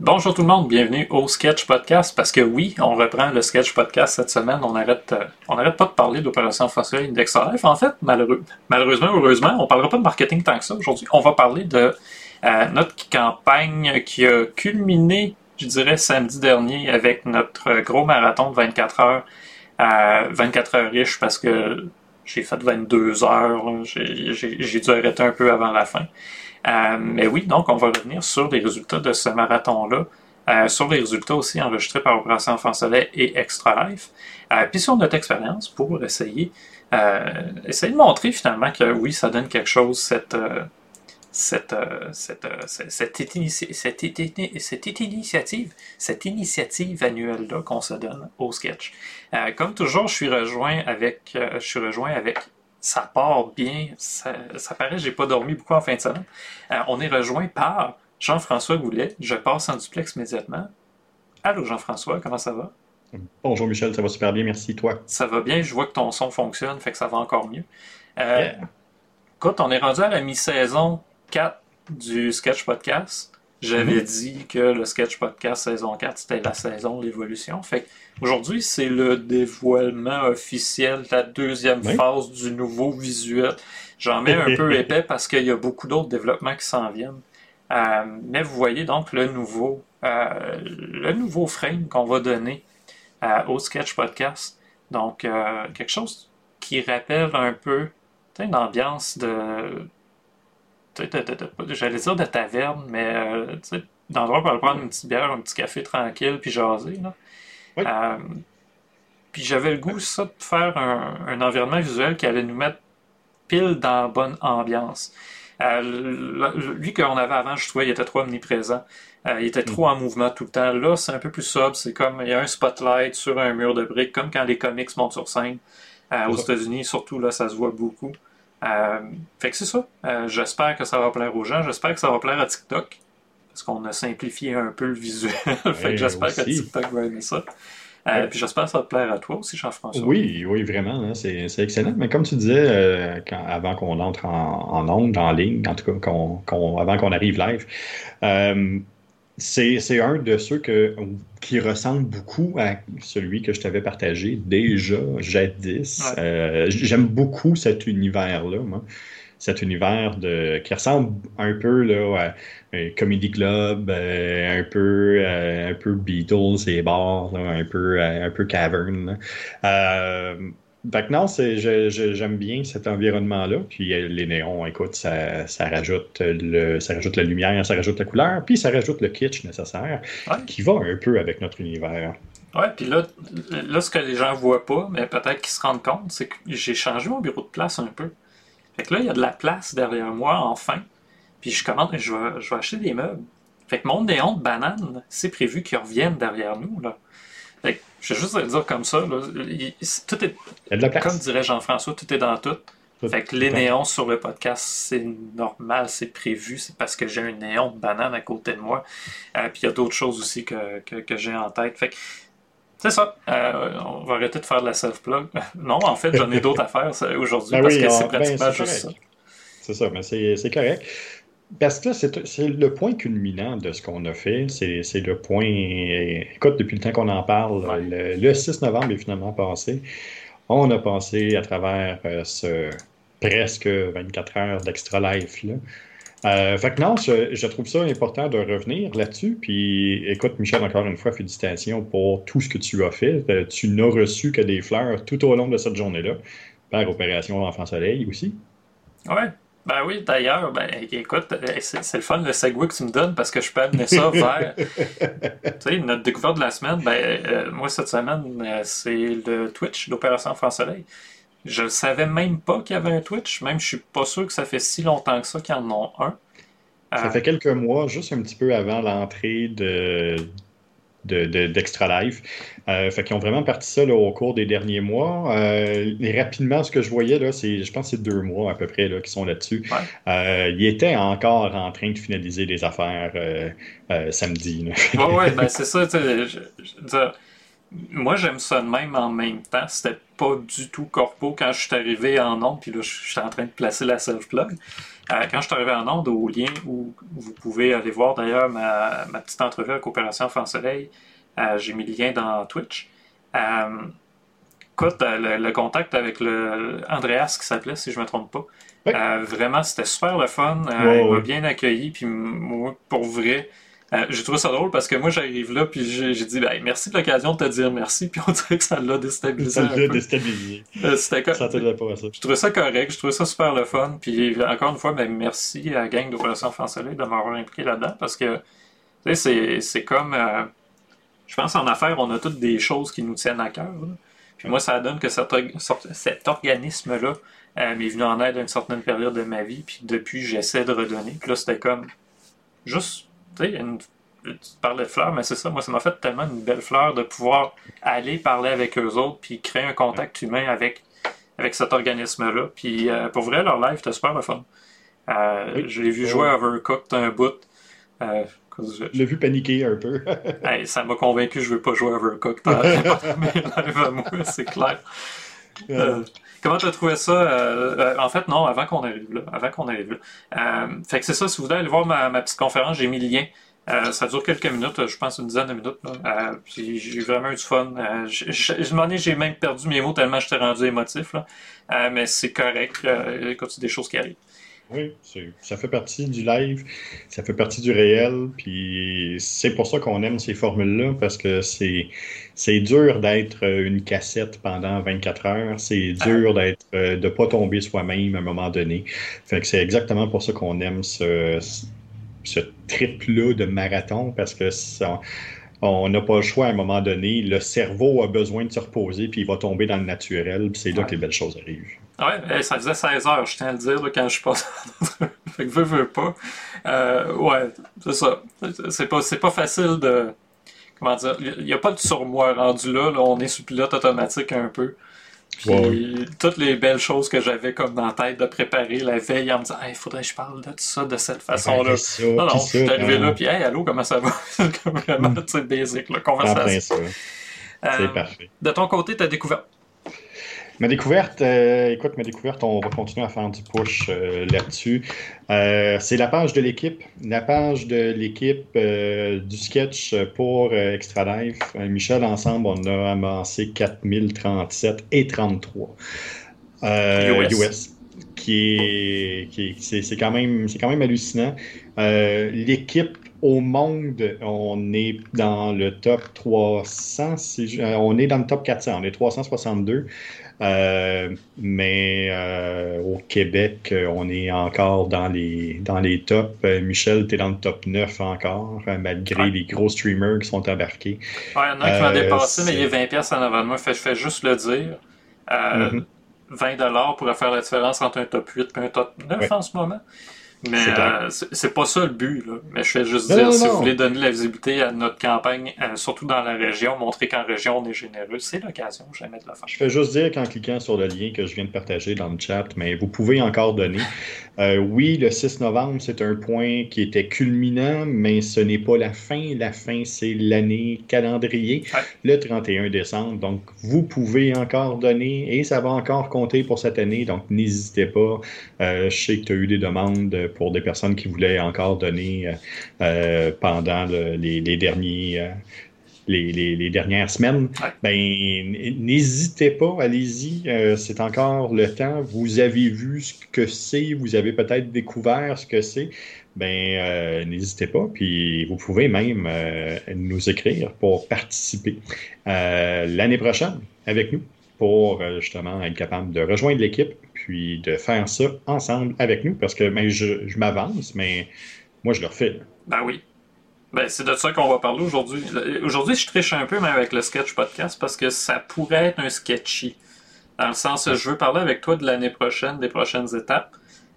Bonjour tout le monde, bienvenue au Sketch Podcast. Parce que oui, on reprend le Sketch Podcast cette semaine. On arrête, euh, pas de parler d'Opération Fossil Index Life. En fait, malheureux, malheureusement, heureusement, on parlera pas de marketing tant que ça aujourd'hui. On va parler de euh, notre campagne qui a culminé, je dirais, samedi dernier avec notre gros marathon de 24 heures. 24 heures riche parce que j'ai fait 22 heures. J'ai dû arrêter un peu avant la fin. Euh, mais oui, donc on va revenir sur les résultats de ce marathon-là, euh, sur les résultats aussi enregistrés par Opération Enfant Soleil et Extra Life, euh, puis sur notre expérience pour essayer, essayer de montrer finalement que oui, ça donne quelque chose, cette, cette, cette, cette, cette, initiative, cette initiative annuelle-là qu'on se donne au sketch. comme toujours, je suis rejoint avec, je suis rejoint avec ça part bien. Ça, ça paraît, j'ai pas dormi beaucoup en fin de semaine. Euh, on est rejoint par Jean-François Goulet. Je passe en duplex immédiatement. Allô Jean-François, comment ça va? Bonjour Michel, ça va super bien, merci. Toi? Ça va bien, je vois que ton son fonctionne, fait que ça va encore mieux. Euh, Écoute, on est rendu à la mi-saison 4 du Sketch Podcast. J'avais mm-hmm. dit que le Sketch Podcast saison 4, c'était la saison de l'évolution. Fait aujourd'hui, c'est le dévoilement officiel de la deuxième phase du nouveau visuel. J'en mets un peu épais parce qu'il y a beaucoup d'autres développements qui s'en viennent. Euh, mais vous voyez donc le nouveau, euh, le nouveau frame qu'on va donner euh, au Sketch Podcast. Donc, quelque chose qui rappelle un peu une ambiance de j'allais dire de taverne, mais euh, d'endroit pour aller prendre une petite bière, un petit café tranquille, puis jaser. Là. Euh, puis j'avais le goût, ça, de faire un, environnement visuel qui allait nous mettre pile dans la bonne ambiance. Euh, lui qu'on avait avant, je trouvais, il était trop omniprésent. Euh, il était trop en mouvement tout le temps. Là, c'est un peu plus sobre. C'est comme, il y a un spotlight sur un mur de briques, comme quand les comics montent sur scène. aux États-Unis, surtout, là, ça se voit beaucoup. Euh, fait que c'est ça. Euh, j'espère que ça va plaire aux gens. J'espère que ça va plaire à TikTok. Parce qu'on a simplifié un peu le visuel. fait que j'espère que TikTok va aimer ça. Euh, puis j'espère que ça va te plaire à toi aussi, Jean-François. Oui, oui, vraiment. Hein, c'est, excellent. Mais comme tu disais, avant qu'on entre en, en onde, en ligne, en tout cas, avant qu'on arrive live, c'est un de ceux que, qui ressemble beaucoup à celui que je t'avais partagé déjà jadis. Euh, j'aime beaucoup cet univers-là, moi. Cet univers de, qui ressemble un peu là, à un comedy club, euh, un, peu, euh, un peu Beatles et bars, un, peu, un peu cavern. Fait non, j'aime bien cet environnement-là. Puis euh, les néons, écoute, ça, rajoute le, ça rajoute la lumière, ça rajoute la couleur, puis ça rajoute le kitsch nécessaire qui va un peu avec notre univers. Ouais, puis là, là, ce que les gens voient pas, mais peut-être qu'ils se rendent compte, c'est que j'ai changé mon bureau de place un peu. Fait que là, il y a de la place derrière moi, enfin. Puis je commande, je vais, je vais acheter des meubles. Fait que mon néon de banane, c'est prévu qu'il revienne derrière nous, là. Je vais juste le dire comme ça. tout est, comme dirait Jean-François, tout est dans tout. Fait que les néons sur le podcast, c'est normal, c'est prévu, c'est parce que j'ai un néon de banane à côté de moi. Euh, puis il y a d'autres choses aussi que, j'ai en tête. Fait que c'est ça. Euh, on va arrêter de faire de la self-plug. non, en fait, j'en ai d'autres à faire aujourd'hui ben parce que c'est ben, pratiquement juste ça. C'est ça, mais c'est correct. Parce que c'est le point culminant de ce qu'on a fait. C'est le point. Écoute, depuis le temps qu'on en parle, le, 6 novembre est finalement passé. On a passé à travers euh, ce presque 24 heures d'extra life. Là. Euh, fait que non, je, trouve ça important de revenir là-dessus. Puis écoute, Michel, encore une fois, félicitations pour tout ce que tu as fait. Euh, tu n'as reçu que des fleurs tout au long de cette journée-là, par Opération Enfant Soleil aussi. Ouais, ben oui, d'ailleurs, ben écoute, euh, c'est le fun le segue que tu me donnes parce que je peux amener ça vers. tu sais, notre découverte de la semaine, ben euh, moi cette semaine, euh, c'est le Twitch d'Opération France Soleil. Je ne savais même pas qu'il y avait un Twitch, même je suis pas sûr que ça fait si longtemps que ça qu'ils en ont un. Ça fait quelques mois, juste un petit peu avant l'entrée de, d'Extra Life. Euh, fait qu'ils ont vraiment parti ça au cours des derniers mois. Euh, et rapidement, ce que je voyais, là, c'est, je pense que c'est deux mois à peu près là, qui sont là-dessus. Euh, ils étaient encore en train de finaliser les affaires samedi. Oui, ouais, ben c'est ça. Moi, j'aime ça de même en même temps. C'était pas du tout corpo quand je suis arrivé en onde, puis là, je suis en train de placer la self-plug. Euh, quand je suis arrivé en onde, au lien où vous pouvez aller voir d'ailleurs ma, petite entrevue avec Opération Enfant Soleil, euh, j'ai mis le lien dans Twitch. Euh, écoute, le, contact avec le Andreas qui s'appelait, si je me trompe pas. vraiment, c'était super le fun. il m'a bien accueilli, puis moi, pour vrai, euh, j'ai trouvé ça drôle parce que moi, j'arrive là, puis j'ai dit, ben, merci de l'occasion de te dire merci, puis on dirait que ça l'a déstabilisé. Ça l'a déstabilisé. Euh, c'était pas ça. Je trouvais ça correct, je trouvais ça super le fun, puis encore une fois, ben, merci à la gang d'Opération Soleil de m'avoir impliqué là-dedans parce que, tu sais, c'est comme. Euh, je pense en affaires, on a toutes des choses qui nous tiennent à cœur. Puis moi, ça donne que cet, cet organisme-là m'est venu en aide à une certaine période de ma vie, puis depuis, j'essaie de redonner. Puis là, c'était comme juste tu sais, tu parlais de fleurs, mais c'est ça, moi, ça m'a fait tellement une belle fleur de pouvoir aller parler avec eux autres, puis créer un contact humain avec, avec cet organisme-là. Puis euh, pour vrai, leur live, c'était super le fun. Euh, Je l'ai vu jouer à Overcooked un bout. Euh, je l'ai vu paniquer un peu. ça m'a convaincu que je ne veux pas jouer à Overcooked moi, c'est clair. Euh, comment tu as trouvé ça? en fait, non, avant qu'on arrive là. Avant qu'on arrive là. fait que c'est ça, si vous voulez aller voir ma, ma petite conférence, j'ai mis le lien euh, ça dure quelques minutes, je pense une dizaine de minutes. Euh, j'ai vraiment eu du fun. Euh, j'ai même perdu mes mots tellement j'étais rendu émotif. Là. Euh, mais c'est correct. écoute, c'est des choses qui arrivent. Oui, ça fait partie du live, ça fait partie du réel, puis c'est pour ça qu'on aime ces formules-là, parce que c'est c'est dur d'être une cassette pendant 24 heures, c'est dur d'être de pas tomber soi-même à un moment donné. Fait que c'est exactement pour ça qu'on aime ce, ce trip-là de marathon parce que on n'a pas le choix à un moment donné. Le cerveau a besoin de se reposer, puis il va tomber dans le naturel, puis c'est là que les belles choses arrivent. Ouais, ça faisait 16 heures, je tiens à le dire, quand je passe. fait que veux, veux pas. Euh, ouais, c'est ça. C'est pas, pas facile de. Comment dire Il n'y a pas de surmoi rendu là, là, on est sous pilote automatique un peu. Puis toutes les belles choses que j'avais comme dans la tête de préparer la veille en me disant il faudrait que je parle de tout ça de cette façon-là. Non, non, je suis arrivé là, puis hey, allô, comment ça va? comme vraiment, tu sais, basic, la conversation. Euh, C'est parfait. De ton côté, tu as découvert Ma découverte, euh, écoute, ma découverte, on va continuer à faire du push euh, là-dessus. Euh, c'est la page de l'équipe, la page de l'équipe du sketch pour Extra Life. Michel, ensemble, on a amassé 4037 et 33 US. qui est, qui c'est, quand même, c'est quand même hallucinant. l'équipe au monde, on est dans le top 300, on est dans le top 400, on est 362. Euh, mais euh, au Québec, on est encore dans les, dans les tops. Euh, Michel, tu es dans le top 9 encore, malgré les gros streamers qui sont embarqués. Ouais, il y en a un qui m'a dépassé, mais il est 20$ en avant de moi. je fais juste le dire. 20$ mm-hmm. pourrait faire la différence entre un top 8 et un top 9 en ce moment. Mais euh, c'est pas ça le but. Là. Mais je fais juste dire, si vous voulez donner la visibilité à notre campagne, euh, surtout dans la région, montrer qu'en région on est généreux, c'est l'occasion jamais de le faire. Je fais juste dire qu'en cliquant sur le lien que je viens de partager dans le chat, mais vous pouvez encore donner. Euh, oui, le 6 novembre, c'est un point qui était culminant, mais ce n'est pas la fin. La fin, c'est l'année calendrier, le 31 décembre. Donc, vous pouvez encore donner et ça va encore compter pour cette année. Donc, n'hésitez pas. je sais que tu as eu des demandes pour des personnes qui voulaient encore donner euh, euh, pendant les, derniers. Euh, les, dernières semaines, ben, n'hésitez pas, allez-y, c'est encore le temps. Vous avez vu ce que c'est, vous avez peut-être découvert ce que c'est. Ben, n'hésitez pas, puis vous pouvez même nous écrire pour participer l'année prochaine avec nous pour justement être capable de rejoindre l'équipe puis de faire ça ensemble avec nous, parce que ben, je, je m'avance, mais moi, je le refais. Ben oui. Ben, c'est de ça qu'on va parler aujourd'hui. Aujourd'hui, je triche un peu, même avec le sketch podcast, parce que ça pourrait être un sketchy. Dans le sens, je veux parler avec toi de l'année prochaine, des prochaines étapes,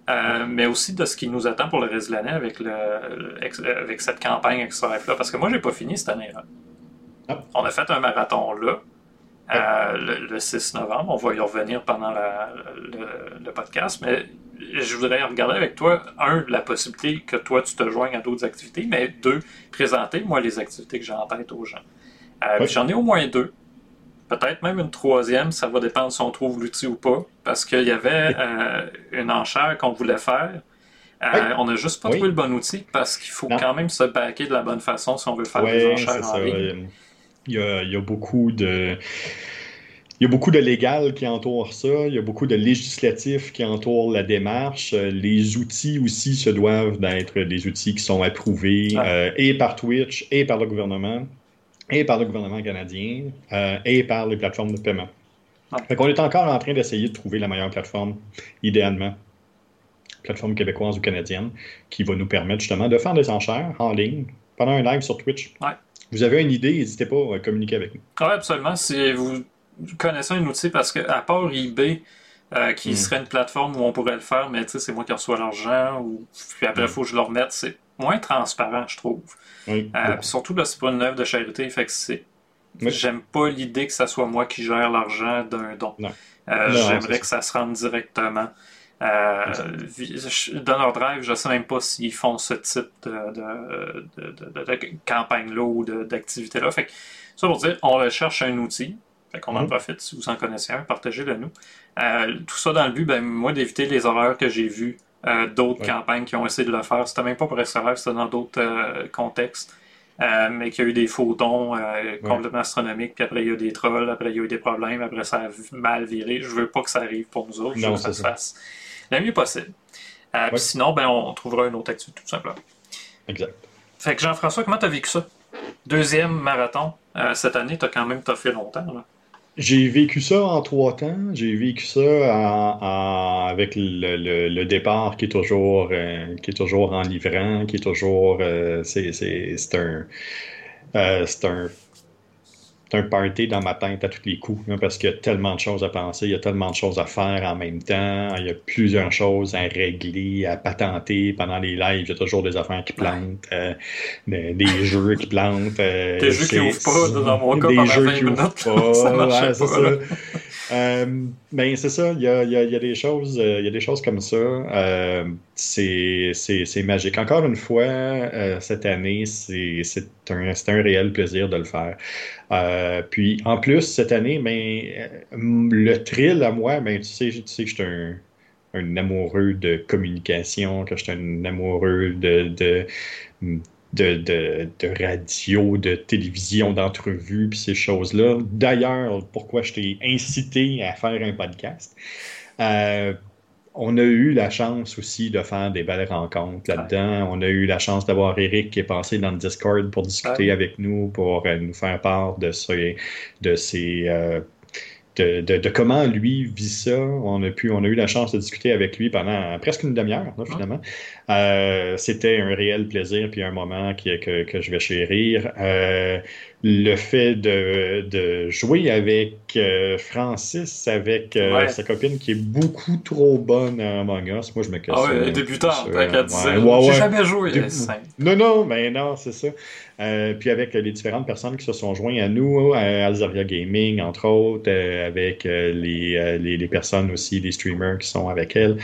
euh, mais aussi de ce qui nous attend pour le reste de l'année avec, le, avec cette campagne extra là Parce que moi, j'ai pas fini cette année-là. Ah. On a fait un marathon là. Euh, le, 6 novembre. On va y revenir pendant le, podcast, mais je voudrais regarder avec toi, un, la possibilité que toi, tu te joignes à d'autres activités, mais deux, présenter, moi, les activités que j'ai en tête aux gens. Euh, j'en ai au moins deux. peut-être même une troisième, ça va dépendre si on trouve l'outil ou pas, parce qu'il y avait euh, une enchère qu'on voulait faire. Euh, on n'a juste pas trouvé le bon outil parce qu'il faut quand même se baquer de la bonne façon si on veut faire des enchères en ligne. Il y, a, il y a beaucoup de il y a beaucoup de légal qui entoure ça, il y a beaucoup de législatifs qui entourent la démarche. Euh, les outils aussi se doivent d'être des outils qui sont approuvés euh, et par Twitch et par le gouvernement et par le gouvernement canadien euh, et par les plateformes de paiement. On Fait qu'on est encore en train d'essayer de trouver la meilleure plateforme, idéalement, plateforme québécoise ou canadienne, qui va nous permettre justement de faire des enchères en ligne pendant un live sur Twitch. Vous avez une idée, n'hésitez pas à communiquer avec nous. Oui, absolument. Si vous connaissez un outil parce que, à part eBay, euh, qui hmm. serait une plateforme où on pourrait le faire, mais c'est moi qui reçois l'argent, ou puis après, il hmm. faut que je le remette. C'est moins transparent, je trouve. Euh, surtout, là, c'est pas une œuvre de charité, fait que c'est. J'aime pas l'idée que ça soit moi qui gère l'argent d'un don. Euh, j'aimerais que ça se rende directement. Donor Drive, je sais même pas s'ils font ce type de, de campagne-là ou d'activité-là. Fait que, ça pour dire, on recherche un outil. Fait qu'on en mhm. profite. Si vous en connaissez un, partagez-le nous. Euh, tout ça dans le but, ben, moi, d'éviter les horreurs que j'ai vues euh, d'autres campagnes qui ont essayé de le faire. C'était même pas pour SRF, c'était dans d'autres euh, contextes. mais qu'il y a eu des photons complètement astronomiques, puis après il y a eu des trolls, après il y a eu des problèmes, après ça a mal viré. Je veux pas que ça arrive pour nous autres, je veux que ça se fasse le mieux possible. Puis sinon, ben, on trouvera une autre activité tout simplement. Exact. Fait que Jean-François, comment tu as vécu ça? Deuxième marathon cette année, tu as quand même fait longtemps. Là. J'ai vécu ça en trois temps. J'ai vécu ça avec le, départ qui est toujours euh, qui est toujours enivrant, qui est toujours euh, c'est un euh, c'est un c'est un party dans ma tête à tous les coups, parce qu'il y a tellement de choses à penser, il y a tellement de choses à faire en même temps, il y a plusieurs choses à régler, à patenter pendant les lives, il y a toujours des affaires qui plantent, euh, des, jeux qui plantent. Euh, des jeux qui ouvrent pas, dans mon cas, des jeux 20 qui minutes. Pas, ça ouais, ça. Euh, ben c'est ça, il y a, y a, des choses, il y a des choses comme ça. c'est magique. Encore une fois, cette année, c'est un, un réel plaisir de le faire. Euh, puis en plus, cette année, ben, euh, le thrill à moi, ben, tu sais, tu sais que je suis un, un, amoureux de communication, que je suis un amoureux de, de, de, de, radio, de télévision, d'entrevue, puis ces choses-là. D'ailleurs, pourquoi je t'ai incité à faire un podcast? Euh, on a eu la chance aussi de faire des belles rencontres là-dedans. On a eu la chance d'avoir Eric qui est passé dans le Discord pour discuter avec nous, pour euh, nous faire part de ses, de ses euh, de, comment lui vit ça. On a, pu, on a eu la chance de discuter avec lui pendant presque une demi-heure, finalement. Euh, c'était un réel plaisir, puis un moment que, que je vais chérir. Euh, le fait de, de jouer avec euh, Francis, avec sa copine qui est beaucoup trop bonne à Among Us, moi je me casse. Ah ouais, débutant, t'as J'ai jamais joué. Non, non, mais non, c'est ça. puis avec les différentes personnes qui se sont joints à nous, à Alzaria Gaming, entre autres, avec les, les, les, personnes aussi, les streamers qui sont avec elle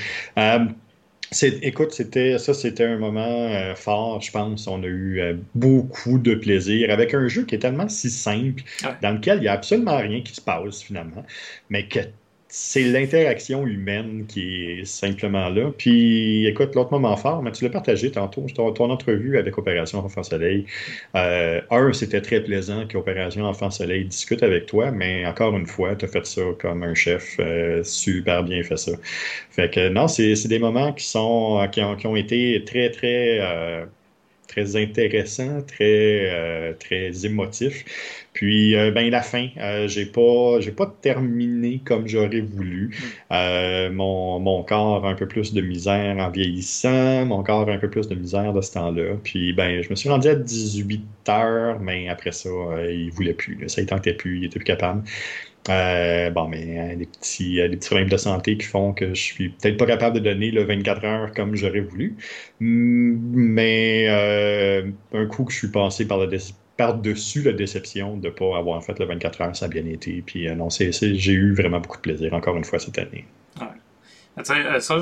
écoute, c'était ça, c'était un moment euh, fort, je pense. On a eu euh, beaucoup de plaisir avec un jeu qui est tellement si simple, dans lequel il n'y a absolument rien qui se passe finalement, mais que c'est l'interaction humaine qui est simplement là. Puis, écoute, l'autre moment fort, mais tu l'as partagé tantôt, ton, entrevue avec Opération Enfant Soleil. Euh, un, c'était très plaisant qu'Opération Enfant Soleil discute avec toi, mais encore une fois, tu as fait ça comme un chef, euh, super bien fait ça. Fait que non, c'est des moments qui sont qui ont, qui ont été très, très. Euh, très intéressant, très, euh, très émotif. Puis, euh, ben, la fin, euh, j'ai pas, j'ai pas terminé comme j'aurais voulu. Mm. mon, mon corps a un peu plus de misère en vieillissant, mon corps a un peu plus de misère de ce temps-là. Puis, ben, je me suis rendu à 18 heures, mais après ça, il voulait plus. Ça, il tentait plus, il était plus capable. Euh, bon, mais euh, des, petits, euh, des petits problèmes de santé qui font que je suis peut-être pas capable de donner le 24 heures comme j'aurais voulu. Mais un coup que je suis passé par par-dessus la déception de ne pas avoir fait le 24 heures, ça a bien été. Puis non, c'est, j'ai eu vraiment beaucoup de plaisir, encore une fois, cette année. Euh, ça,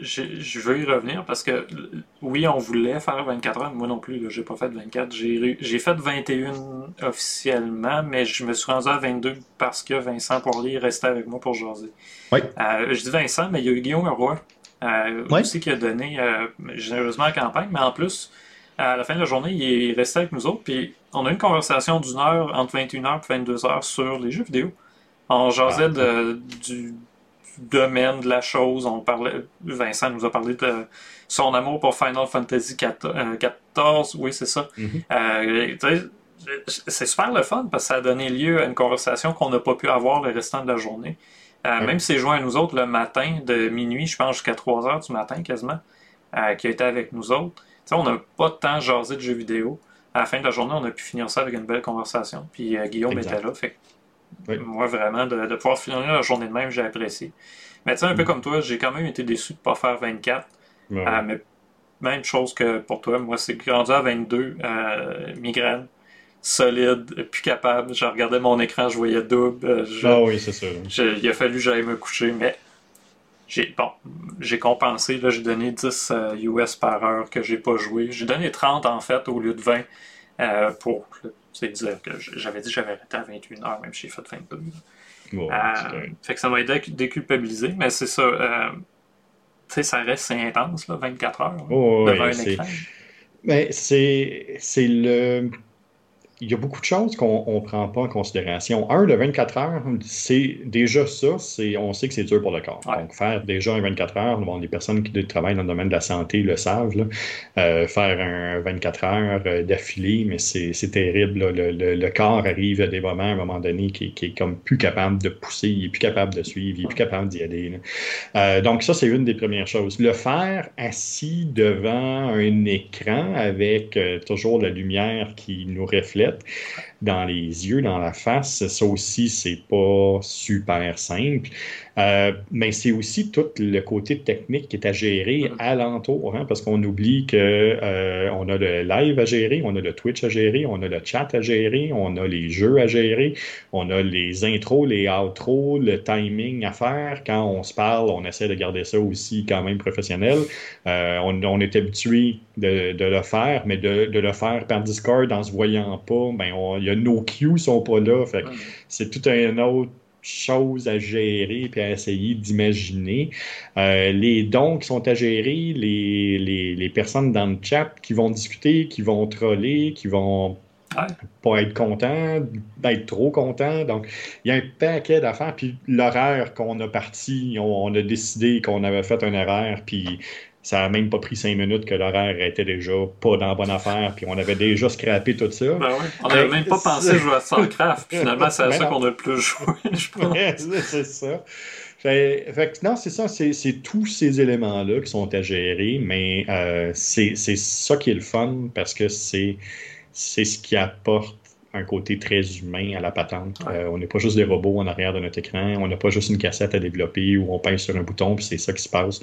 je, je, veux y revenir parce que oui, on voulait faire 24 heures. Moi non plus, j'ai pas fait 24. J'ai fait 21 officiellement, mais je me suis rendu à 22 parce que Vincent Poirier restait avec moi pour jaser. Oui. Euh, je dis Vincent, mais il y a eu Guillaume Roy euh, aussi qui a donné généreusement la campagne, mais en plus, à la fin de la journée, il est resté avec nous autres. Puis on a eu une conversation d'une heure entre 21h et 22h sur les jeux vidéo. On jasait ah, de, du domaine de la chose. On parlait, Vincent nous a parlé de son amour pour Final Fantasy XIV. Euh, oui, c'est ça. Mhm. Euh, c'est super le fun parce que ça a donné lieu à une conversation qu'on n'a pas pu avoir le restant de la journée. Euh, même si c'est joint à nous autres le matin, de minuit, je pense, jusqu'à 3 heures du matin quasiment, qui a été avec nous autres. on n'a pas de temps jasé de jeux vidéo. À la fin de la journée, on a pu finir ça avec une belle conversation. Puis Guillaume était là. Fait moi, vraiment, de, pouvoir finir la journée de même, j'ai apprécié. Mais tu sais, un peu mm. comme toi, j'ai quand même été déçu de ne pas faire 24. Euh, mais même chose que pour toi, moi, c'est rendu à 22, euh, migraine, solide, plus capable. Je regardais mon écran, je voyais double. Euh, ah oui, c'est ça. il a fallu que j'aille me coucher, mais j'ai bon, j'ai compensé. J'ai donné 10 US par heure que j'ai pas joué. J'ai donné 30 en fait au lieu de 20 pour c'est dire que j'avais dit que j'avais arrêté à 21 heures, même si j'ai fait 22. Bon, euh, fait que ça m'a aidé à déculpabiliser, mais c'est ça. Euh, tu sais, ça reste intense, là, 24 heures. Oh, devant un écran. Mais c'est le il y a beaucoup de choses qu'on ne prend pas en considération. Un, de 24 heures, c'est déjà ça, c'est on sait que c'est dur pour le corps. Donc, faire déjà un 24 heures, bon, les personnes qui travaillent dans le domaine de la santé le savent, euh, faire un 24 heures euh, d'affilée, mais c'est terrible. Le, corps arrive à des moments, à un moment donné, qui, qui, est comme plus capable de pousser, il est plus capable de suivre, il est plus capable d'y aller. Euh, donc, ça, c'est une des premières choses. Le faire assis devant un écran avec toujours la lumière qui nous reflète, нет. Dans les yeux, dans la face, ça aussi, c'est pas super simple. Euh, mais c'est aussi tout le côté technique qui est à gérer alentour, hein, parce qu'on oublie que euh, on a le live à gérer, on a le Twitch à gérer, on a le chat à gérer, on a les jeux à gérer, on a les intros, les outros, le timing à faire. Quand on se parle, on essaie de garder ça aussi quand même professionnel. Euh, on, est habitué de, le faire, mais de, le faire par Discord en se voyant pas, ben y a nos cues sont pas là. Fait c'est tout un autre choses à gérer puis à essayer d'imaginer. Euh, les dons qui sont à gérer, les, les, personnes dans le chat qui vont discuter, qui vont troller, qui vont pas être contents, d'être trop contents. Donc, il y a un paquet d'affaires. Puis l'horaire qu'on a parti, on, on, a décidé qu'on avait fait un horaire, puis ça n'a même pas pris cinq minutes que l'horaire était déjà pas dans la bonne affaire, puis on avait déjà scrappé tout ça. Ben oui. On n'avait même pas pensé jouer à StarCraft, finalement, c'est à ça qu'on a le plus joué, je pense. c'est ça. Fait, non, c'est ça, c'est tous ces éléments-là qui sont à gérer, mais euh, c'est ça qui est le fun parce que c'est ce qui apporte un côté très humain à la patente. Euh, on n'est pas juste des robots en arrière de notre écran, on n'a pas juste une cassette à développer où on pèse sur un bouton puis c'est ça qui se passe.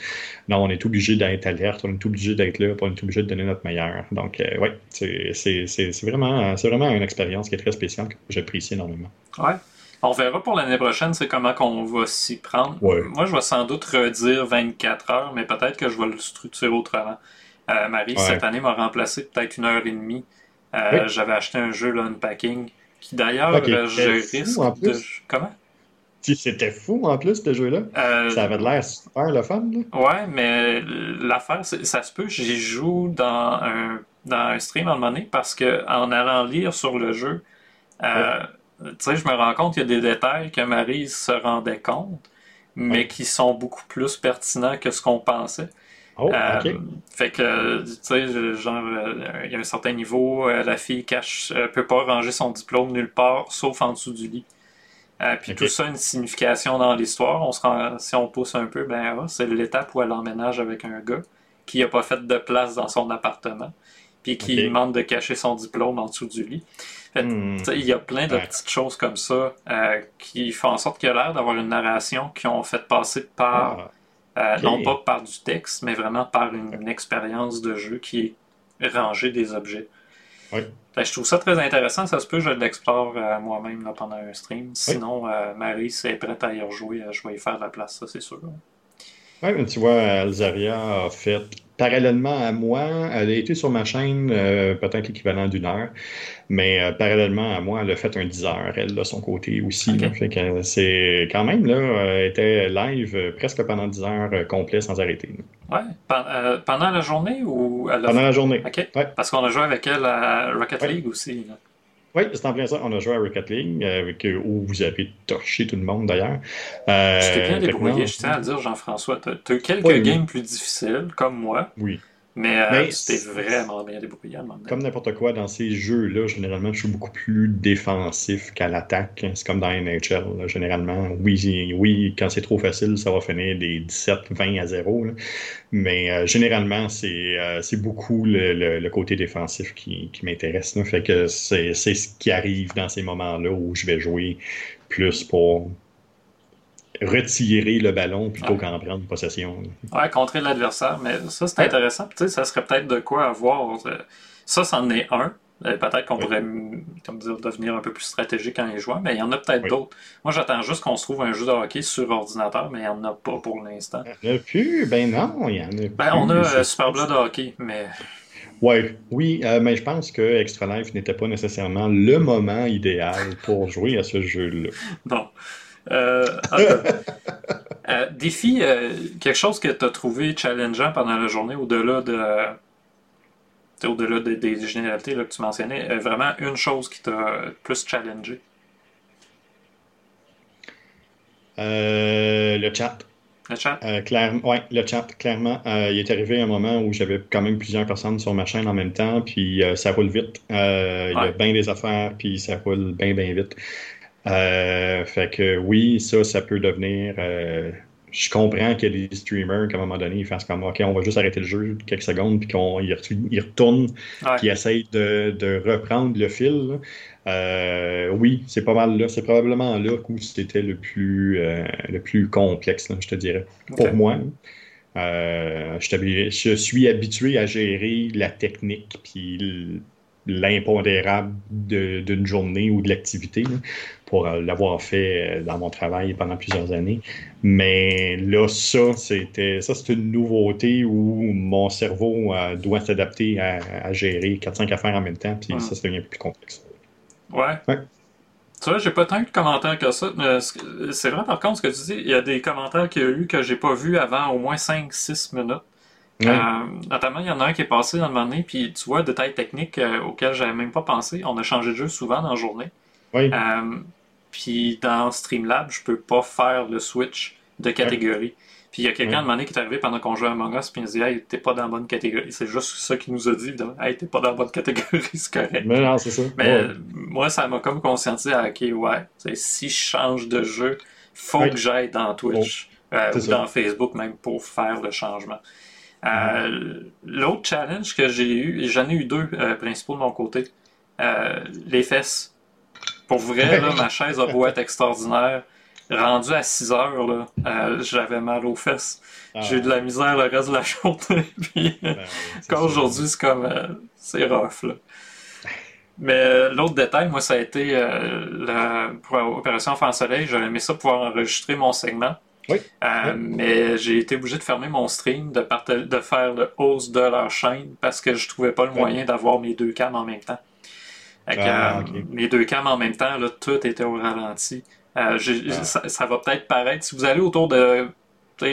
Non, on est obligé d'être alerte, on est obligé d'être là, on est obligé de donner notre meilleur. Donc, euh, oui, c'est vraiment, vraiment une expérience qui est très spéciale que j'apprécie énormément. Ouais. On verra pour l'année prochaine, c'est comment qu'on va s'y prendre. Moi, je vais sans doute redire 24 heures, mais peut-être que je vais le structurer autrement. Euh, Marie, cette année, m'a remplacé peut-être une heure et demie euh, j'avais acheté un jeu, là, Unpacking, qui d'ailleurs, euh, je risque de... Comment? C'était fou en plus, ce jeu-là. Euh, ça avait l'air super le fun. Là. Ouais, mais l'affaire, ça se peut, j'y joue dans un, dans un stream en monnaie parce que en allant lire sur le jeu, tu sais, je me rends compte qu'il y a des détails que Marie se rendait compte, mais qui sont beaucoup plus pertinents que ce qu'on pensait. Oh, euh, fait que, tu sais, genre, euh, il y a un certain niveau, euh, la fille cache, peut pas ranger son diplôme nulle part, sauf en dessous du lit. puis tout ça a une signification dans l'histoire. On se si on pousse un peu, ben ah, c'est l'étape où elle emménage avec un gars qui a pas fait de place dans son appartement, puis qui demande de cacher son diplôme en dessous du lit. Hmm. Il y a plein de petites choses comme ça qui font en sorte qu'il y a l'air d'avoir une narration qui ont fait passer par ah. Euh, non pas par du texte, mais vraiment par une, expérience de jeu qui est rangée des objets. Oui. je trouve ça très intéressant. Ça se peut, je l'explore euh, moi-même pendant un stream. Sinon, euh, Marie, si elle est prête à y rejouer, je vais y faire de la place, ça c'est sûr. Oui, mais tu vois, Alzaria a fait parallèlement à moi, elle a été sur ma chaîne euh, peut-être l'équivalent d'une heure, mais euh, parallèlement à moi, elle a fait un 10 heures, elle, de son côté aussi. c'est quand même, là, elle était live presque pendant 10 heures complet sans arrêter. Oui, pendant la journée ou Pendant la journée. OK. Parce qu'on a joué avec elle à Rocket League aussi. Oui, c'est en plein ça. On a joué à Rocket League, avec, où vous avez torché tout le monde d'ailleurs. Euh, t'es bien débrouillé, je tiens à dire, Jean-François? Tu as, quelques games plus difficiles, comme moi. Oui. Mais, euh, c'était vraiment bien débrouillé Comme n'importe quoi dans ces jeux-là, généralement, je suis beaucoup plus défensif qu'à l'attaque. C'est comme dans NHL, généralement. Oui, oui, quand c'est trop facile, ça va finir des 17, 20 à 0. Mais euh, généralement, euh, c'est beaucoup le, le, côté défensif qui, qui m'intéresse. Fait que c'est ce qui arrive dans ces moments-là où je vais jouer plus pour retirer le ballon plutôt qu'en prendre possession. Ouais, contrer l'adversaire. Mais ça, c'est intéressant. Tu sais, ça serait peut-être de quoi avoir. Euh, ça, c'en est un. Euh, peut-être qu'on pourrait comme dire, devenir un peu plus stratégique en les jouant, mais il y en a peut-être d'autres. Moi, j'attends juste qu'on se trouve un jeu de hockey sur ordinateur, mais il n'y en a pas pour l'instant. Il n'y en a plus? Ben non, il y en a ben, plus. Ben, on a euh, Super Blood Hockey, mais. Ouais, oui, mais je pense que Extra Life n'était pas nécessairement le moment idéal pour jouer à ce jeu-là. Bon. Euh, euh, défi, euh, quelque chose que tu as trouvé challengeant pendant la journée au-delà de. au-delà des généralités que tu mentionnais, vraiment une chose qui t'a plus challengé? le chat. Le chat? oui, le chat, clairement. il est arrivé un moment où j'avais quand même plusieurs personnes sur ma chaîne en même temps, puis ça roule vite. Il y a bien des affaires, puis ça roule bien, bien vite. Euh, fait que oui, ça, ça peut devenir. Euh, je comprends qu'il y a des streamers qu'à un moment donné, ils fassent comme OK, on va juste arrêter le jeu quelques secondes, puis qu'on y retourne, puis essayent de, de, reprendre le fil. Euh, oui, c'est pas mal là. C'est probablement là où c'était le plus le plus complexe, je te dirais. Pour moi. je, je, suis habitué à gérer la technique puis l'impondérable d'une journée ou de l'activité pour euh, l'avoir fait euh, dans mon travail pendant plusieurs années. Mais là, ça, c'était ça, c'est une nouveauté où mon cerveau euh, doit s'adapter à, gérer 4-5 affaires en même temps, puis ça, ça devient plus complexe. Ouais. ouais. Tu vois, j'ai pas tant de commentaires que ça. C'est vrai, par contre, ce que tu dis, il y a des commentaires qu'il y a eu que j'ai pas vu avant au moins 5-6 minutes. Notamment, il y en a un qui est passé dans le moment puis tu vois, détails techniques auxquels j'avais même pas pensé. On a changé de jeu souvent dans la journée. Oui. Puis dans Streamlab, je peux pas faire le switch de catégorie. Puis il y a quelqu'un de ouais. qui est arrivé pendant qu'on jouait à Among Us, puis il nous dit Hey, t'es pas dans la bonne catégorie. C'est juste ça qu'il nous a dit, évidemment. Hey, t'es pas dans la bonne catégorie, c'est correct. Mais non, c'est ça. Mais moi, ça m'a comme conscientisé à OK, ouais, si je change de jeu, faut que j'aille dans Twitch euh, ou dans Facebook même pour faire le changement. Euh, l'autre challenge que j'ai eu, et j'en ai eu deux euh, principaux de mon côté, les fesses. Pour vrai, là, ma chaise a beau être extraordinaire. Rendu à 6 heures, là, euh, j'avais mal aux fesses. Ah. J'ai eu de la misère le reste de la journée. Puis, ben quand aujourd'hui, c'est comme. Euh, c'est rough, là. Mais euh, l'autre détail, moi, ça a été la, pour l'opération Enfant Soleil. J'aurais aimé ça pouvoir enregistrer mon segment. Oui. Mais j'ai été obligé de fermer mon stream, de, de faire le hausse de leur chaîne parce que je trouvais pas le moyen d'avoir mes deux cams en même temps. Ah, euh, les deux cams en même temps, là, tout était au ralenti. Euh, ah. ça, va peut-être paraître, si vous allez autour de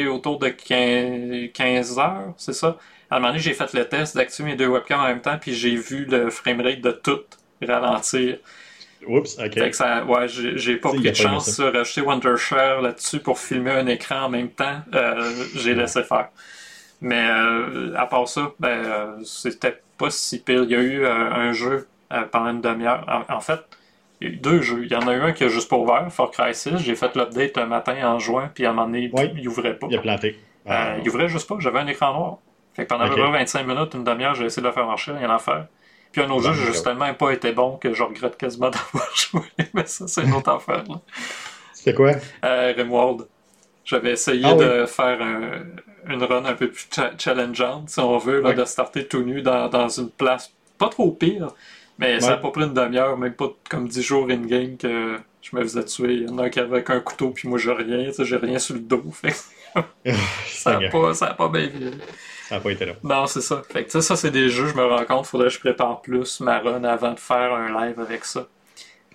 autour de 15, heures, c'est ça? À un moment donné, j'ai fait le test d'activer mes deux webcams en même temps, puis j'ai vu le framerate de tout ralentir. Oups, ok. ça, ouais, j'ai pas pris de chance de rajouter Wondershare là-dessus pour filmer un écran en même temps. Euh, j'ai laissé faire. Mais à part ça, ben, c'était pas si pire. Il y a eu un jeu euh, pendant une demi-heure. En, fait, il y a eu deux jeux. Il y en a eu un qui a juste pas ouvert, Far Cry 6. J'ai fait l'update un matin en juin, puis à un moment donné, il ouvrait pas. Il a planté. Euh, ah. il ouvrait juste pas. J'avais un écran noir. Fait que pendant 25 minutes, une demi-heure, j'ai essayé de le faire marcher, rien à faire. Puis un autre jeu, j'ai justement pas été bon que je regrette quasiment d'avoir joué. Mais ça, c'est une autre affaire. C'était quoi? Euh, Rimworld. J'avais essayé ah de faire une run un peu plus challengeante, si on veut, de starter tout nu dans, dans une place pas trop pire, Mais ça n'a pas pris une demi-heure, même pas comme 10 jours in-game que je me faisais tuer. Il y en a qui avait avec un couteau, puis moi j'ai rien, j'ai rien sur le dos. Fait. ça n'a pas, pas bien vu. Ça n'a pas été là. Non, c'est ça. Fait que ça, c'est des jeux, je me rends compte, faudrait que je prépare plus ma run avant de faire un live avec ça.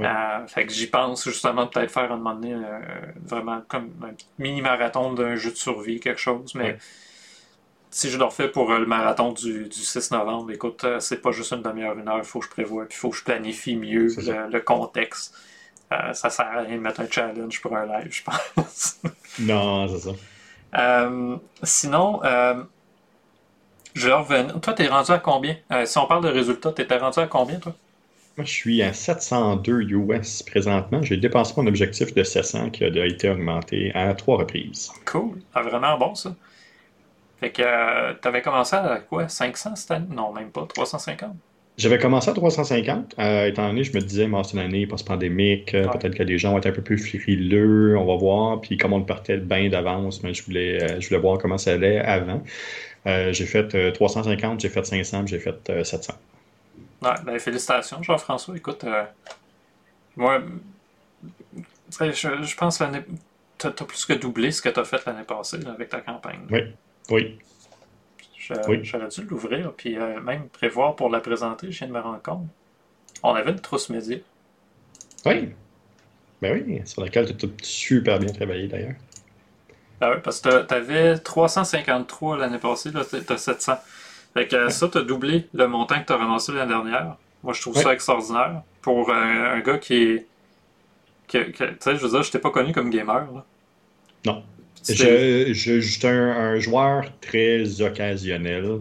Euh, fait que j'y pense justement peut-être faire un moment donné euh, vraiment comme un mini-marathon d'un jeu de survie, quelque chose, mais si je le refais pour euh, le marathon du, 6 novembre, écoute, c'est pas juste une demi-heure, une heure, il faut que je prévoie, puis il faut que je planifie mieux le, contexte. ça sert à rien de mettre un challenge pour un live, je pense. non, c'est ça. sinon, je vais revenir. Toi, t'es rendu à combien? si on parle de résultats, t'étais rendu à combien, toi? Moi, je suis à 702 US présentement. J'ai dépassé mon objectif de 700 qui a été augmenté à trois reprises. Cool. Ah, vraiment bon, ça. Fait que euh, tu avais commencé à quoi? 500 cette année? Non, même pas. 350 J'avais commencé à 350, euh, étant donné, je me disais, moi, c'est une année post-pandémique, euh, peut-être que les gens vont être un peu plus frileux, on va voir. Puis comme on partait bien d'avance, mais je voulais, je voulais voir comment ça allait avant. J'ai fait 350, j'ai fait 500, j'ai fait 700. Ouais, ben, félicitations, Jean-François. Écoute, euh, moi, je, pense que tu as, plus que doublé ce que tu as fait l'année passée avec ta campagne. Oui, oui. J'aurais dû l'ouvrir, puis euh, même prévoir pour la présenter, je viens de me rendre compte. On avait une trousse média. Oui. Ben oui, sur laquelle tu as super bien travaillé d'ailleurs. Ah oui, parce que tu avais 353 l'année passée, là, tu as 700. Fait que ça, tu as doublé le montant que tu as ramassé l'année dernière. Moi, je trouve ça extraordinaire pour un, gars qui est. tu sais, je veux dire, je t'ai pas connu comme gamer. Là. Non. Je, je, suis un, joueur très occasionnel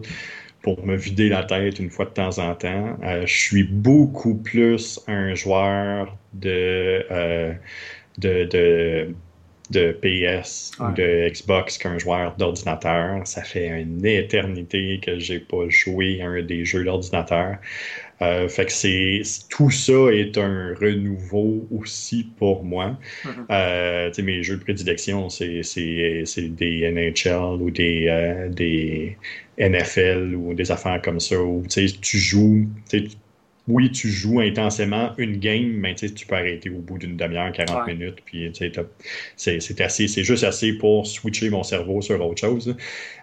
pour me vider la tête une fois de temps en temps. Euh, je suis beaucoup plus un joueur de, euh, de, de de PS ou de Xbox qu'un joueur d'ordinateur. Ça fait une éternité que j'ai pas joué à un des jeux d'ordinateur. Euh, fait que c'est tout ça est un renouveau aussi pour moi. Mm-hmm. Euh, mes jeux de prédilection, c'est des NHL ou des, euh, des NFL ou des affaires comme ça où tu joues, oui, tu joues intensément une game, mais tu peux arrêter au bout d'une demi-heure, 40 minutes, puis c'est assez, c'est juste assez pour switcher mon cerveau sur autre chose.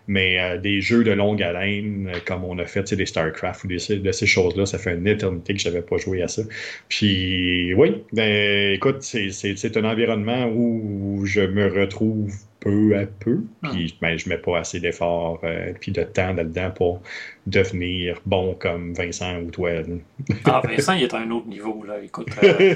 Mais euh, des jeux de longue haleine, euh, comme on a fait des StarCraft ou des, de ces choses-là, ça fait une éternité que je n'avais pas joué à ça. Puis oui, ben, écoute, c'est un environnement où je me retrouve peu à peu. Puis ben, je mets pas assez d'efforts euh, puis de temps là-dedans pour devenir bon comme Vincent ou toi. ah, Vincent, il est à un autre niveau. Là. Écoute, euh,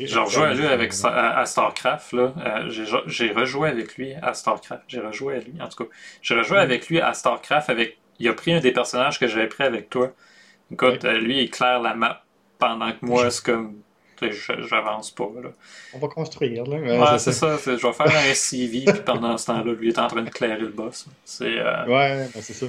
j'ai rejoué à lui avec, à, StarCraft. Là. Euh, j'ai rejoué avec lui à StarCraft. J'ai rejoué à lui, en tout cas. J'ai rejoué avec lui à StarCraft. Avec... Il a pris un des personnages que j'avais pris avec toi. Écoute, lui, il éclaire la map pendant que moi, c'est comme j'avance pas. Là. On va construire. Là. Ouais, c'est ça. Je vais faire un CV, puis pendant ce temps-là, lui est en train de clairer le boss. C'est, euh... Ouais, ben, c'est ça.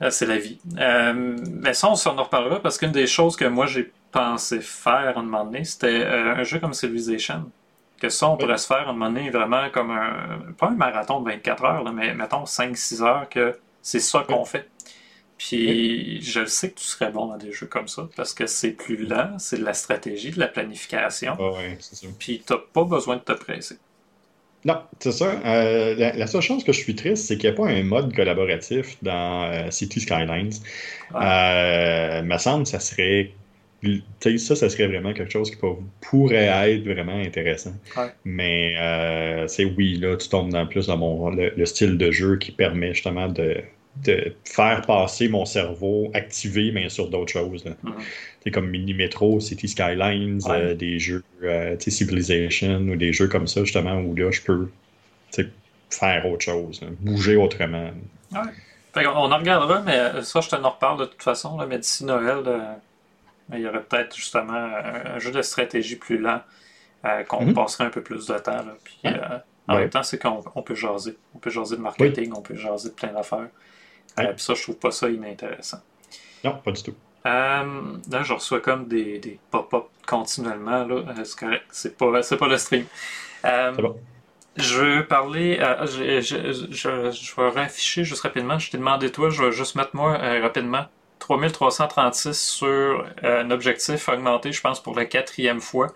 Ah, c'est la vie. Euh, mais ça, on s'en reparlera parce qu'une des choses que moi j'ai pensé faire à un moment donné, c'était euh, un jeu comme Civilization. Que ça, on pourrait se faire à un moment donné vraiment comme un. Pas un marathon de 24 heures, mais mettons 5-6 heures que c'est ça qu'on fait. Puis je sais que tu serais bon dans des jeux comme ça parce que c'est plus lent, c'est de la stratégie, de la planification. Ah ouais, c'est ça. Puis t'as pas besoin de te presser. Non, c'est ça. Euh, la, seule chose que je suis triste, c'est qu'il n'y a pas un mode collaboratif dans euh, City Skylines. Euh, me semble que ça serait. Ça, ça serait vraiment quelque chose qui pourrait être vraiment intéressant. Mais c'est oui, là, tu tombes dans plus dans mon, le style de jeu qui permet justement de, de faire passer mon cerveau activé, mais sur d'autres choses. C'est comme Mini Metro, City Skylines, euh, des jeux euh, Civilization ou des jeux comme ça, justement, où là, je peux faire autre chose, bouger autrement. on en regardera, mais ça, je te en reparle de toute façon. mais d'ici Noël, euh, il y aurait peut-être justement un, jeu de stratégie plus lent qu'on mm-hmm. passerait un peu plus de temps. Puis, en même temps, c'est qu'on peut jaser. On peut jaser de marketing, on peut jaser de plein d'affaires. Euh, puis ça, je trouve pas ça inintéressant. Non, pas du tout. Euh, là, je reçois comme des, des pop-up continuellement. Euh, c'est correct. C'est pas, pas le stream. Bon. Je veux parler. je, je, je, vais réafficher juste rapidement. Je t'ai demandé, toi, je vais juste mettre moi rapidement 3336 sur un objectif augmenté, je pense, pour la quatrième fois.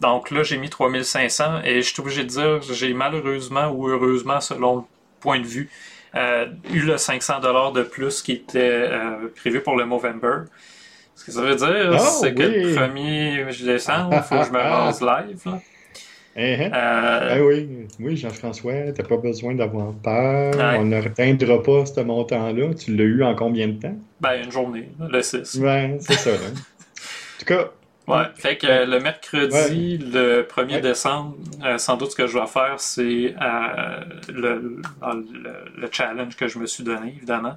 donc là, j'ai mis 3500 et je suis obligé de dire, j'ai malheureusement ou heureusement, selon le point de vue, eu le 500 de plus qui était prévu pour le Movember. Ce que ça veut dire, Ah, c'est que le premier décembre, il faut que je me rase live. Là. Hein, hein? Euh, Ah oui, oui, Jean-François, t'as pas besoin d'avoir peur. Ouais. On n'atteindra pas ce montant-là. Tu l'as eu en combien de temps? ben, une journée, le 6. Ouais, c'est ça. là. En tout cas, Ouais, fait que euh, le mercredi, le 1er Ouais. décembre, euh, sans doute ce que je vais faire, c'est euh, le, le, le challenge que je me suis donné, évidemment.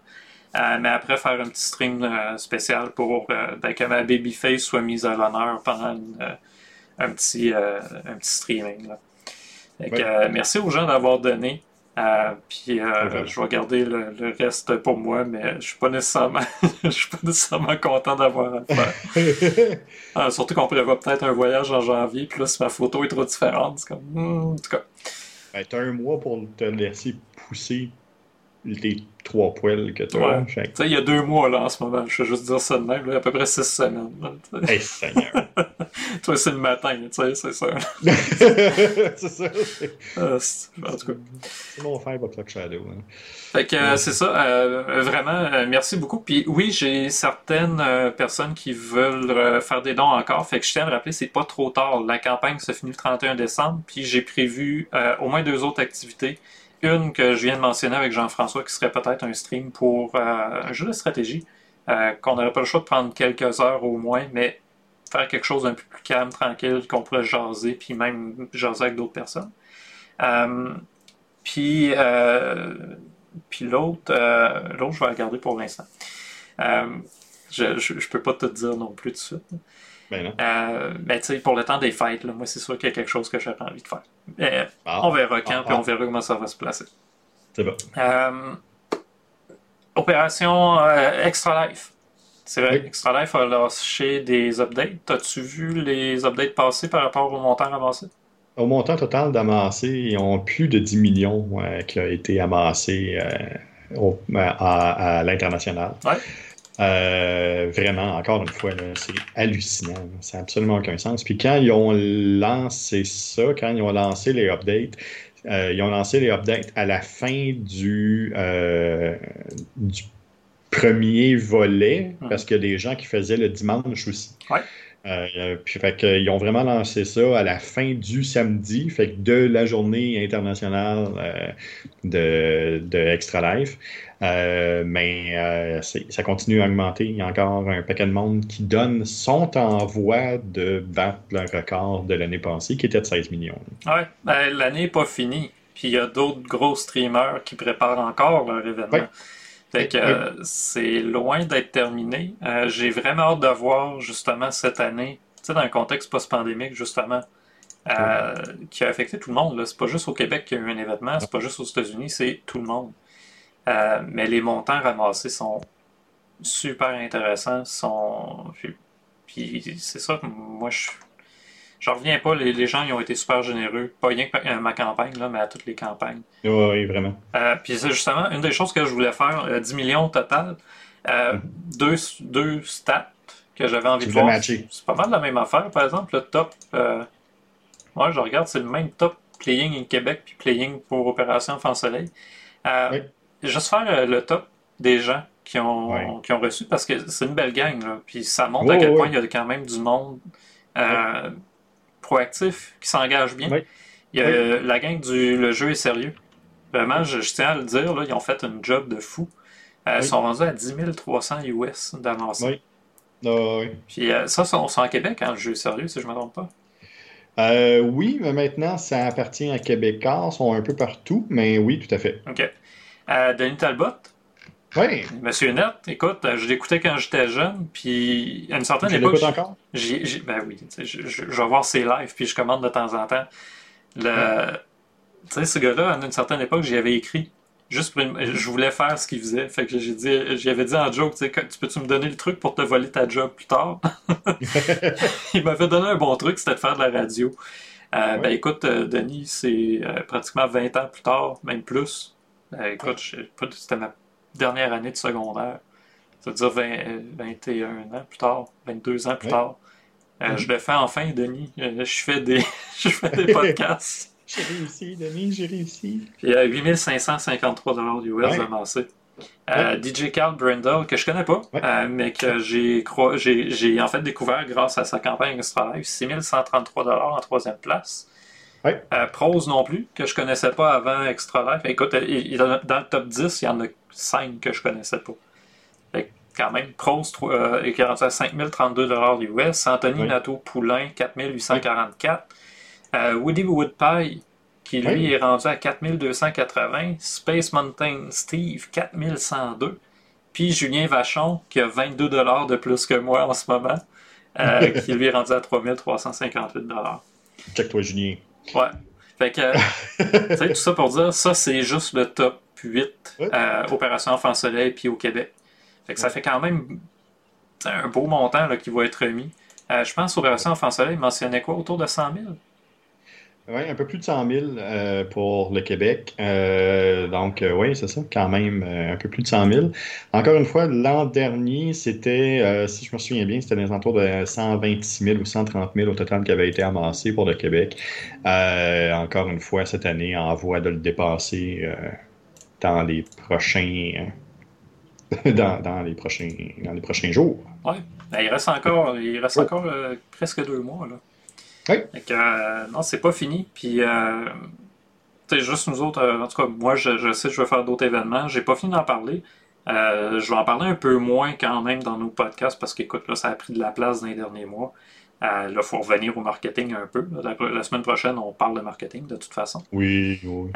Euh, mais après, faire un petit stream euh, spécial pour euh, ben, que ma babyface soit mise à l'honneur pendant une, un, petit, euh, un petit streaming. Là. Fait que, Ouais. euh, merci aux gens d'avoir donné. Euh, puis euh, Ouais. je vais garder le, le reste pour moi, mais je suis pas nécessairement je suis pas nécessairement content d'avoir à le faire. Ah, surtout qu'on prévoit peut-être un voyage en janvier, puis là, si ma photo est trop différente, c'est comme. hmm, en tout cas. ben, t'as un mois pour te laisser pousser les trois poils que. Ouais. Tu il y a deux mois, là, en ce moment. Je vais juste dire ça de même, là, il y a à peu près six semaines. Hey, Seigneur! Toi, c'est le matin, tu sais, c'est ça. c'est ça. Euh, en tout cas. c'est mon frère Clock Shadow. hein. Fait que euh, c'est ça, euh, vraiment, euh, merci beaucoup. Puis oui, j'ai certaines personnes qui veulent faire des dons encore. Fait que je tiens à le rappeler, c'est pas trop tard. La campagne se finit le 31 décembre, puis j'ai prévu au moins deux autres activités. Une que je viens de mentionner avec Jean-François, qui serait peut-être un stream pour euh, un jeu de stratégie, euh, qu'on n'aurait pas le choix de prendre quelques heures au moins, mais faire quelque chose d'un peu plus calme, tranquille, qu'on pourrait jaser, puis même jaser avec d'autres personnes. Euh, puis euh, puis l'autre, euh, l'autre, je vais la garder pour l'instant. Je, je, je peux pas te dire non plus tout de suite. Ben non. Mais tu sais, pour le temps des fêtes, là, moi, c'est sûr qu'il y a quelque chose que j'aurais envie de faire. Ah, on verra quand, Ah, puis ah. on verra comment ça va se placer. c'est bon. Euh, opération euh, Extra Life. C'est vrai, Oui. Extra Life a lâché des updates. As-tu vu les updates passés par rapport au montant ramassé? Au montant total d'amassés, ils ont plus de 10 millions euh, qui a été amassé euh, au- à, à l'international. Ouais. Euh, vraiment, encore une fois, c'est hallucinant. Ça n'a absolument aucun sens. Puis quand ils ont lancé ça, quand ils ont lancé les updates, euh, ils ont lancé les updates à la fin du, euh, du premier volet, parce qu'il y a des gens qui faisaient le dimanche aussi. Ouais. Euh, puis fait que, ils ont vraiment lancé ça à la fin du samedi, fait que de la journée internationale euh, de, de Extra Life. Euh, mais euh, ça continue à augmenter. Il y a encore un paquet de monde qui donne, sont en voie de battre le record de l'année passée, qui était de 16 millions. Ouais, ben, l'année n'est pas finie. Puis il y a d'autres gros streamers qui préparent encore leur événement. Ouais. Fait que Ouais. euh, c'est loin d'être terminé. Euh, J'ai vraiment hâte de voir justement cette année, tu sais, dans un contexte post-pandémique, justement, euh, qui a affecté tout le monde. là. C'est pas juste au Québec qu'il y a eu un événement, c'est pas juste aux États-Unis, c'est tout le monde. Mais les montants ramassés sont super intéressants. Sont... Puis, puis c'est ça, que moi je J'en reviens pas, les, les gens ils ont été super généreux. Pas rien que à ma campagne, là, mais à toutes les campagnes. Oui, oui, vraiment. Euh, puis c'est justement une des choses que je voulais faire, euh, 10 millions au total. Euh, deux, deux stats que j'avais envie Tu de voir. C'est pas mal la même affaire, par exemple, le top. Euh, moi, je regarde, c'est le même top playing in Québec puis playing pour Opération Enfant Soleil. Euh, Oui. Juste faire euh, le top des gens qui ont, Oui. qui ont reçu parce que c'est une belle gang. Là, puis ça montre à quel point il y a quand même du monde euh, proactif qui s'engage bien. Oui. Il y a euh, la gang du Le jeu est sérieux. Vraiment, je, je tiens à le dire, là, ils ont fait une job de fou. Euh, Ils sont rendus à 10 300 US d'avancée. Oui. Oui. Puis euh, ça, on c'est en Québec, hein, le jeu est sérieux, si je ne me trompe pas. Euh, oui, mais maintenant, ça appartient à Québécois, ils sont un peu partout, mais oui, tout à fait. OK. Euh, Denis Talbot, Oui, Monsieur Net, écoute, je l'écoutais quand j'étais jeune, puis à une certaine époque. encore? j'ai- j'ai- ben oui, tu sais, je, je- vais voir ses lives, puis je commande de temps en temps. Le, tu sais, ce gars-là, à une certaine époque, j'y avais écrit. Juste pour une- je voulais faire ce qu'il faisait. Fait que j'ai dit, j'y avais dit en joke, tu sais, tu peux-tu me donner le truc pour te voler ta job plus tard? Il m'avait donné un bon truc, c'était de faire de la radio. Euh, Ben écoute, euh, Denis, c'est euh, pratiquement 20 ans plus tard, même plus. Euh, écoute, c'était ma dernière année de secondaire. ça veut dire 21 ans plus tard, 22 ans plus tard. Mm-hmm. Je le fais enfin, Denis. Je fais des, je fais des podcasts. J'ai réussi, Denis, j'ai réussi. Puis a 8553 US amassés. Euh, DJ Carl Brindle, que je connais pas, euh, mais que j'ai, j'ai, en fait découvert grâce à sa campagne Extra Life, 6133 en troisième place. Ouais. Euh, Prose non plus, que je connaissais pas avant Extra Life. Écoute, dans le top 10, il y en a 5 que je connaissais pas. quand même, Prose est rendu à 5032 US. Anthony Nato Poulain, 4844. Woody Woodpie, qui lui est rendu à 4280. Space Mountain Steve, 4102. Puis Julien Vachon, qui a 22 de plus que moi en ce moment, euh, qui lui est rendu à 3358 Check-toi, Julien. Ouais. Fait que, tu sais, tout ça pour dire, ça, c'est juste le top 8 euh, Opération Enfant Soleil puis au Québec. Fait que ça fait quand même un beau montant là, qui va être remis. Euh, je pense Opération Enfant Soleil mentionnait quoi? Autour de 100 000 oui, un peu plus de 100 000 euh, pour le Québec. Euh, donc, euh, oui, c'est ça, quand même, un peu plus de 100 000. Encore une fois, l'an dernier, c'était, si je me souviens bien, c'était les entours de 126 000 ou 130 000 au total qui avait été amassé pour le Québec. encore une fois, cette année, en voie de le dépasser dans les prochains. dans, les prochains dans les prochains jours. Oui, ben, il reste encore, il reste encore presque deux mois. Là. Oui. Euh, non, c'est pas fini. Puis, euh, juste nous autres, euh, en tout cas, moi, je, sais que je vais faire d'autres événements. J'ai pas fini d'en parler. Euh, je vais en parler un peu moins quand même dans nos podcasts parce qu'écoute, là, ça a pris de la place dans les derniers mois. là, il faut revenir au marketing un peu. La, semaine prochaine, on parle de marketing de toute façon. Oui, oui.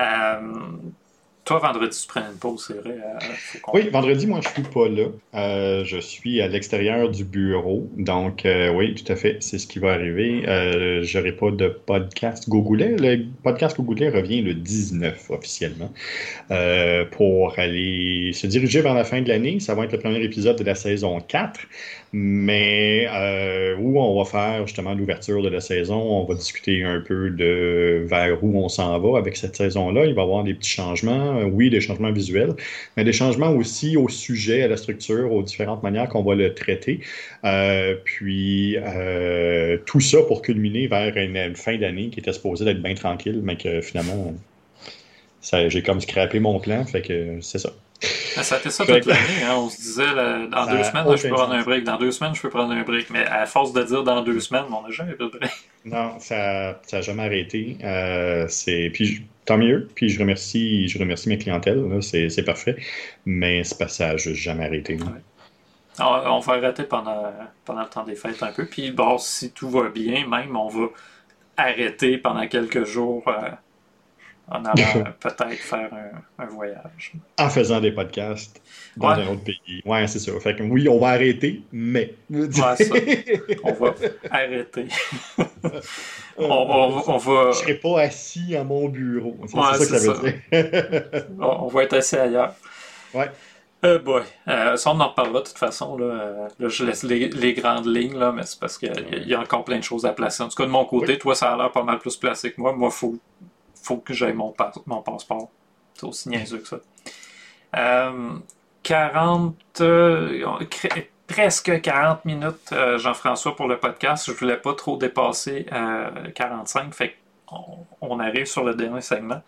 Toi, vendredi, tu prends une pause, c'est vrai. Euh, oui, vendredi, moi, je suis pas là. Euh, je suis à l'extérieur du bureau. Donc, euh, oui, tout à fait, c'est ce qui va arriver. Euh, J'aurai pas de podcast Gogoulet. Le podcast Gogoulet revient le 19 officiellement pour aller se diriger vers la fin de l'année. Ça va être le premier épisode de la saison 4 mais où on va faire justement l'ouverture de la saison, on va discuter un peu de vers où on s'en va avec cette saison-là. Il va y avoir des petits changements, euh, oui, des changements visuels, mais des changements aussi au sujet, à la structure, aux différentes manières qu'on va le traiter. Euh, puis euh, tout ça pour culminer vers une, fin d'année qui était supposée d'être bien tranquille, mais que finalement, j'ai comme scrappé mon plan, fait que c'est ça. Ah, ça a été ça toute l'année. Hein. On se disait, dans deux semaines, je peux prendre un break. Dans deux semaines, je peux prendre un break. Mais à force de dire dans deux semaines, on n'a jamais pris de break. Non, ça n'a jamais arrêté. Euh, puis tant mieux. Puis je remercie, je remercie mes clientèles. C'est parfait. Mais c'est pas ça n'a jamais arrêté. on va arrêter pendant, pendant le temps des fêtes un peu. Puis bon, si tout va bien, même, on va arrêter pendant quelques jours. Euh, en allant peut-être faire un, voyage. En faisant des podcasts dans un autre pays. Ouais, c'est ça. Fait que oui, on va arrêter, mais. ouais, ça. On va arrêter. on, on, va... Je serai pas assis à mon bureau. C'est ça que ça veut dire. on va être assis ailleurs. Ouais. Euh, boy. Euh, ça, on en reparlera de toute façon. Là, euh, là je laisse les, les, grandes lignes, là, mais c'est parce qu'il y, y, a encore plein de choses à placer. En tout cas, de mon côté, toi, ça a l'air pas mal plus placé que moi. Moi, il faut faut que j'aille mon, mon passeport. C'est aussi niaiseux que ça. 40, euh, euh, presque 40 minutes, euh, Jean-François, pour le podcast. Je voulais pas trop dépasser 45, fait on arrive sur le dernier segment.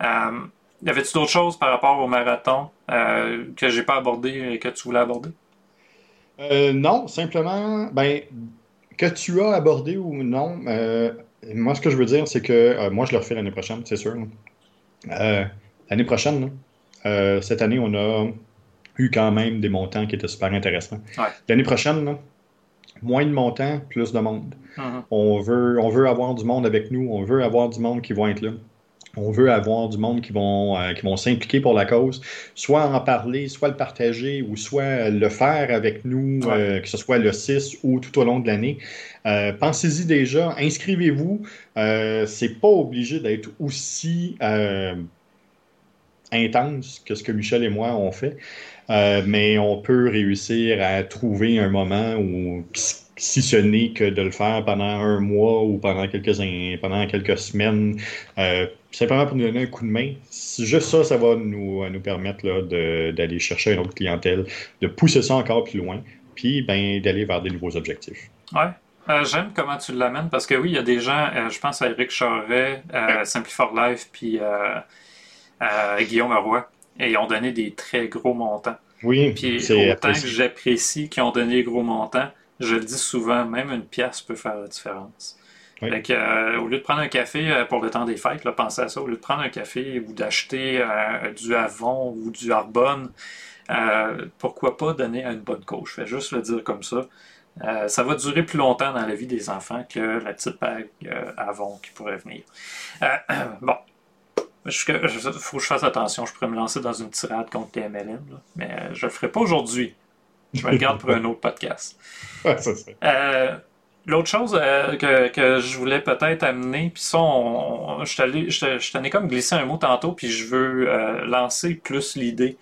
y avait-tu d'autres choses par rapport au marathon que j'ai pas abordé et que tu voulais aborder? non, simplement, ben, que tu as abordé ou non, moi, ce que je veux dire, c'est que euh, moi, je le refais l'année prochaine, c'est sûr. Euh, l'année prochaine, euh, cette année, on a eu quand même des montants qui étaient super intéressants. L'année prochaine, moins de montants, plus de monde. Mm-hmm. on, veut, on veut avoir du monde avec nous, on veut avoir du monde qui vont être là on veut avoir du monde qui vont, euh, qui vont s'impliquer pour la cause, soit en parler, soit le partager, ou soit le faire avec nous, euh, que ce soit le 6 ou tout au long de l'année. Euh, pensez-y déjà, inscrivez-vous. c'est pas obligé d'être aussi intense que ce que Michel et moi ont fait, mais on peut réussir à trouver un moment où, si ce n'est que de le faire pendant un mois ou pendant quelques, pendant quelques semaines, euh, simplement pour nous donner un coup de main. Juste ça, ça va nous, nous permettre d'aller chercher une autre clientèle, de pousser ça encore plus loin, puis ben, d'aller vers des nouveaux objectifs. Ouais. Euh, j'aime comment tu l'amènes? Parce que oui, il y a des gens, euh, je pense à Eric Charret, euh, Simplify Life, puis Guillaume Roy, et ils ont donné des très gros montants. Oui, puis autant que j'apprécie qu'ils ont donné des gros montants, je le dis souvent, même une pièce peut faire la différence. au lieu de prendre un café pour le temps des fêtes, là, pensez à ça, au lieu de prendre un café ou d'acheter du Avon ou du Arbonne, pourquoi pas donner à une bonne cause? Je vais juste le dire comme ça. Euh, ça va durer plus longtemps dans la vie des enfants que la petite bague euh, Avon qui pourrait venir. Euh, bon. Il faut que je fasse attention. Je pourrais me lancer dans une tirade contre les MLM, mais je ne le ferai pas aujourd'hui. Je me le garde pour un autre podcast. L'autre chose que, je voulais peut-être amener, puis ça, je t'en ai comme glissé un mot tantôt, puis je veux lancer plus l'idée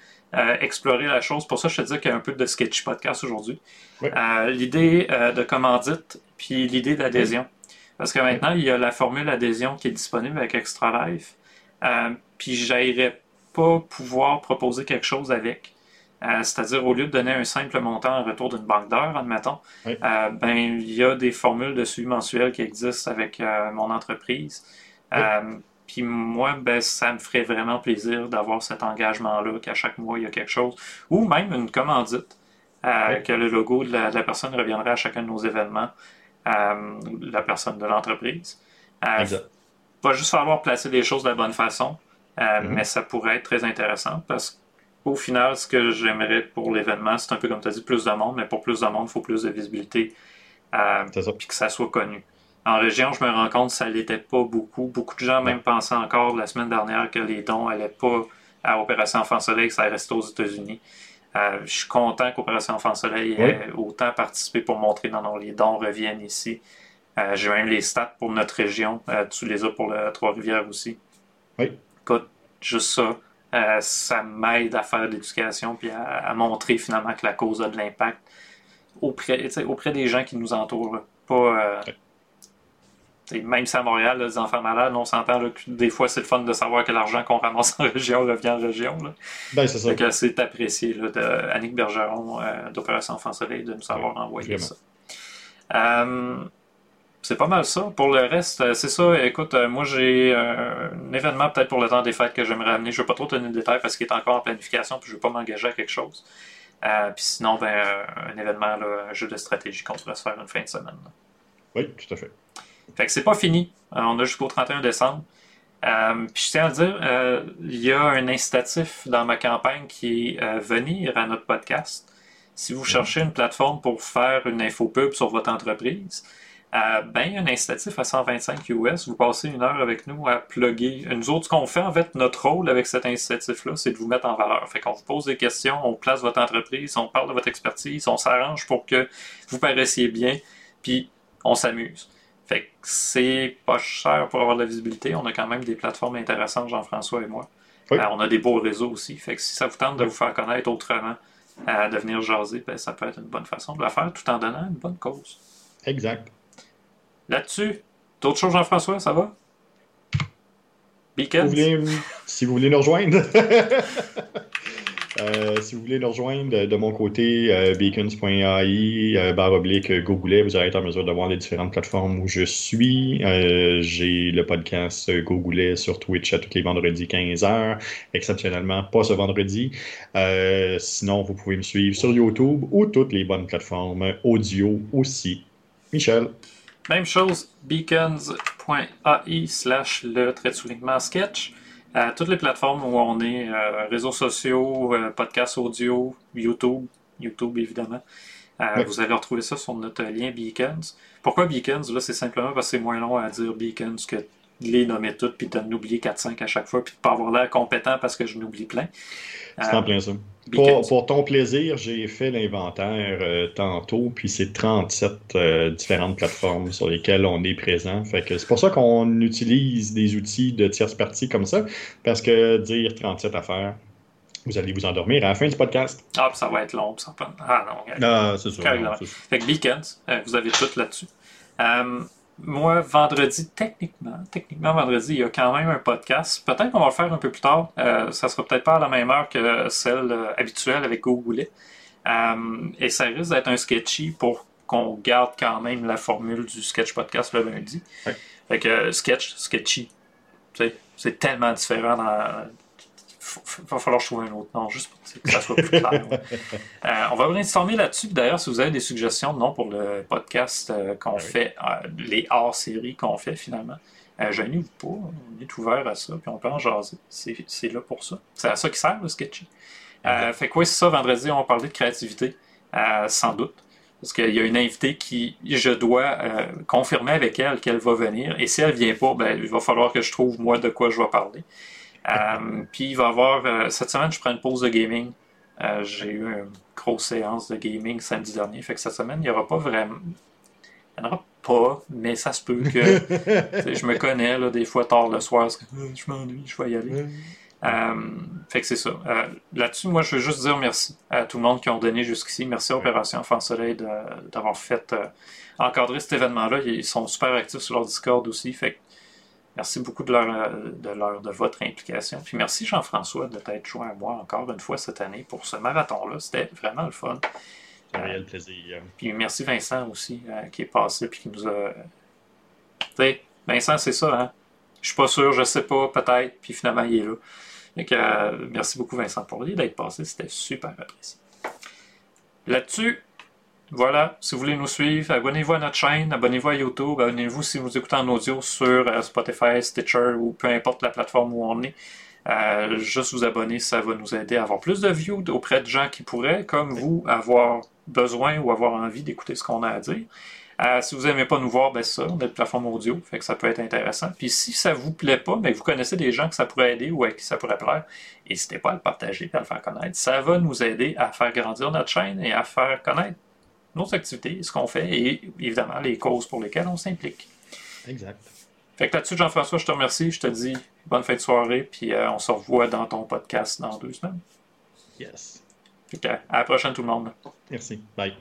explorer la chose. Pour ça, je te dis qu'il y a un peu de sketchy podcast aujourd'hui. Euh, l'idée euh, de commandite, puis l'idée d'adhésion. Parce que maintenant, il y a la formule adhésion qui est disponible avec Extra Life. Euh, puis j'aimerais pas pouvoir proposer quelque chose avec. C'est-à-dire, au lieu de donner un simple montant en retour d'une banque d'heures, admettons, ben, il y a des formules de suivi mensuel qui existent avec mon entreprise. Puis moi, ben, ça me ferait vraiment plaisir d'avoir cet engagement-là, qu'à chaque mois, il y a quelque chose. Ou même une commandite, euh, que le logo de la, personne reviendrait à chacun de nos événements, euh, la personne de l'entreprise. Euh, va juste falloir placer les choses de la bonne façon, euh, mm-hmm. mais ça pourrait être très intéressant parce qu'au final, ce que j'aimerais pour l'événement, c'est un peu comme tu as dit, plus de monde, mais pour plus de monde, il faut plus de visibilité, puis que ça soit connu. En région, je me rends compte que ça l'était pas beaucoup. Beaucoup de gens même pensaient encore la semaine dernière que les dons n'allaient pas à Opération Enfant Soleil, que ça restait aux États-Unis. Euh, je suis content qu'Opération Enfant Soleil ait autant participé pour montrer non, non, les dons reviennent ici. Euh, j'ai même les stats pour notre région. Euh, tu les as pour le Trois-Rivières aussi. Oui. Écoute, juste ça, ça m'aide à faire de l'éducation puis à, montrer finalement que la cause a de l'impact auprès, auprès des gens qui nous entourent. Pas, même si à Montréal, les enfants malades, on s'entend que des fois, c'est le fun de savoir que l'argent qu'on ramasse en région revient en région. Ben, c'est ça. c'est apprécié là, de Annick Bergeron euh, d'Opération Enfant Soleil de nous avoir envoyé ça. Euh, c'est pas mal ça. Pour le reste, euh, c'est ça. Écoute, moi j'ai un événement peut-être pour le temps des fêtes que j'aimerais amener. Je ne veux pas trop tenir de détails parce qu'il est encore en planification puis je ne veux pas m'engager à quelque chose. puis sinon, ben, un événement, un jeu de stratégie qu'on pourrait se faire une fin de semaine. Oui, tout à fait. Fait que c'est pas fini. Euh, on a jusqu'au 31 décembre. Euh, puis je tiens à dire, euh, il y a un incitatif dans ma campagne qui est venir à notre podcast. Si vous cherchez une plateforme pour faire une infopub sur votre entreprise, ben, y a un incitatif à 125 US. Vous passez une heure avec nous à plugger. Nous autres, ce qu'on fait, en fait, notre rôle avec cet incitatif-là, c'est de vous mettre en valeur. Fait qu'on vous pose des questions, on place votre entreprise, on parle de votre expertise, on s'arrange pour que vous paraissiez bien, puis on s'amuse. Fait que c'est pas cher pour avoir de la visibilité. On a quand même des plateformes intéressantes, Jean-François et moi. Euh, on a des beaux réseaux aussi. Fait que si ça vous tente de vous faire connaître autrement, à devenir jaser, ben, ça peut être une bonne façon de la faire tout en donnant une bonne cause. Exact. Là-dessus, d'autres choses, Jean-François, ça va? Beacons? si vous voulez nous rejoindre. Euh, si vous voulez nous rejoindre de, mon côté, euh, beacons.ai, euh, barre oblique, Gogoulet, vous allez être en mesure de voir les différentes plateformes où je suis. J'ai le podcast Gogoulet sur Twitch à tous les vendredis 15h, exceptionnellement pas ce vendredi. sinon, vous pouvez me suivre sur YouTube ou toutes les bonnes plateformes audio aussi. Michel. Même chose, beacons.ai slash le trait de sketch toutes les plateformes où on est, euh, réseaux sociaux, euh, podcasts audio, YouTube, YouTube évidemment. Euh, vous allez retrouver ça sur notre lien Beacons. Pourquoi Beacons? Là, c'est simplement parce que c'est moins long à dire Beacons que les nommer toutes, puis de n'oublier 4-5 à chaque fois, puis de pas avoir l'air compétent parce que je n'oublie plein. C'est en plein ça. Pour, ton plaisir, j'ai fait l'inventaire euh, tantôt, puis c'est 37 euh, différentes plateformes sur lesquelles on est présent. Fait que c'est pour ça qu'on utilise des outils de tierce partie comme ça, parce que dire 37 affaires, vous allez vous endormir à la fin du podcast. Ah, ça va être long, ça Ah non, ah, c'est sûr. Fait que Beacons, euh, vous avez tout là-dessus. Moi, vendredi, techniquement, techniquement, vendredi, il y a quand même un podcast. Peut-être qu'on va le faire un peu plus tard. Euh, ça sera peut-être pas à la même heure que celle euh, habituelle avec Gogoulet. Euh, et ça risque d'être un sketchy pour qu'on garde quand même la formule du sketch podcast le lundi. Fait que sketch, sketchy, c'est tellement différent dans, va falloir trouver un autre nom, juste pour que ça soit plus clair. Euh, on va brainstormer là-dessus. D'ailleurs, si vous avez des suggestions de noms pour le podcast euh, qu'on ah fait, euh, les hors-séries qu'on fait finalement, gênez-vous pas. On est ouvert à ça, puis on peut en jaser. C'est là pour ça. C'est à ça qui sert le sketchy. fait quoi, c'est ça, vendredi, on va parler de créativité, sans doute. Parce qu'il y a une invitée qui, je dois confirmer avec elle qu'elle va venir. Et si elle vient pas, ben, il va falloir que je trouve, moi, de quoi je vais parler. Euh, puis il va y avoir. Euh, cette semaine, je prends une pause de gaming. Euh, j'ai eu une grosse séance de gaming samedi dernier. Fait que cette semaine, il n'y aura pas vraiment. Il n'y en aura pas, mais ça se peut que. je me connais, là, des fois tard le soir, je m'ennuie, je vais y aller. fait que c'est ça. Là-dessus, moi, je veux juste dire merci à tout le monde qui ont donné jusqu'ici. Merci à Opération Enfant Soleil d'avoir fait encadrer cet événement-là. Ils sont super actifs sur leur Discord aussi. Fait que Merci beaucoup de, leur, de, leur, de votre implication. Puis merci Jean-François de t'être joint à moi encore une fois cette année pour ce marathon-là. C'était vraiment le fun. Un réel plaisir. Puis merci Vincent aussi euh, qui est passé puis qui nous a. Tu sais, Vincent, c'est ça, hein? Je suis pas sûr, je sais pas, peut-être, puis finalement il est là. Donc, euh, merci beaucoup Vincent pour lui d'être passé, c'était super apprécié. Là-dessus, voilà, si vous voulez nous suivre, abonnez-vous à notre chaîne, abonnez-vous à YouTube, abonnez-vous si vous écoutez en audio sur euh, Spotify, Stitcher ou peu importe la plateforme où on est. Euh, juste vous abonner, ça va nous aider à avoir plus de views auprès de gens qui pourraient, comme vous, avoir besoin ou avoir envie d'écouter ce qu'on a à dire. Euh, si vous n'aimez pas nous voir, ben ça, on a une plateforme audio, fait que ça peut être intéressant. Puis si ça vous plaît pas, ben vous connaissez des gens que ça pourrait aider ou à qui ça pourrait plaire, n'hésitez pas à le partager et à le faire connaître. Ça va nous aider à faire grandir notre chaîne et à faire connaître nos activités, ce qu'on fait et évidemment les causes pour lesquelles on s'implique. Exact. Fait que là-dessus, Jean-François, je te remercie. Je te dis bonne fin de soirée, puis euh, on se revoit dans ton podcast dans deux semaines. Yes. Fait à la prochaine, tout le monde. Merci. Bye.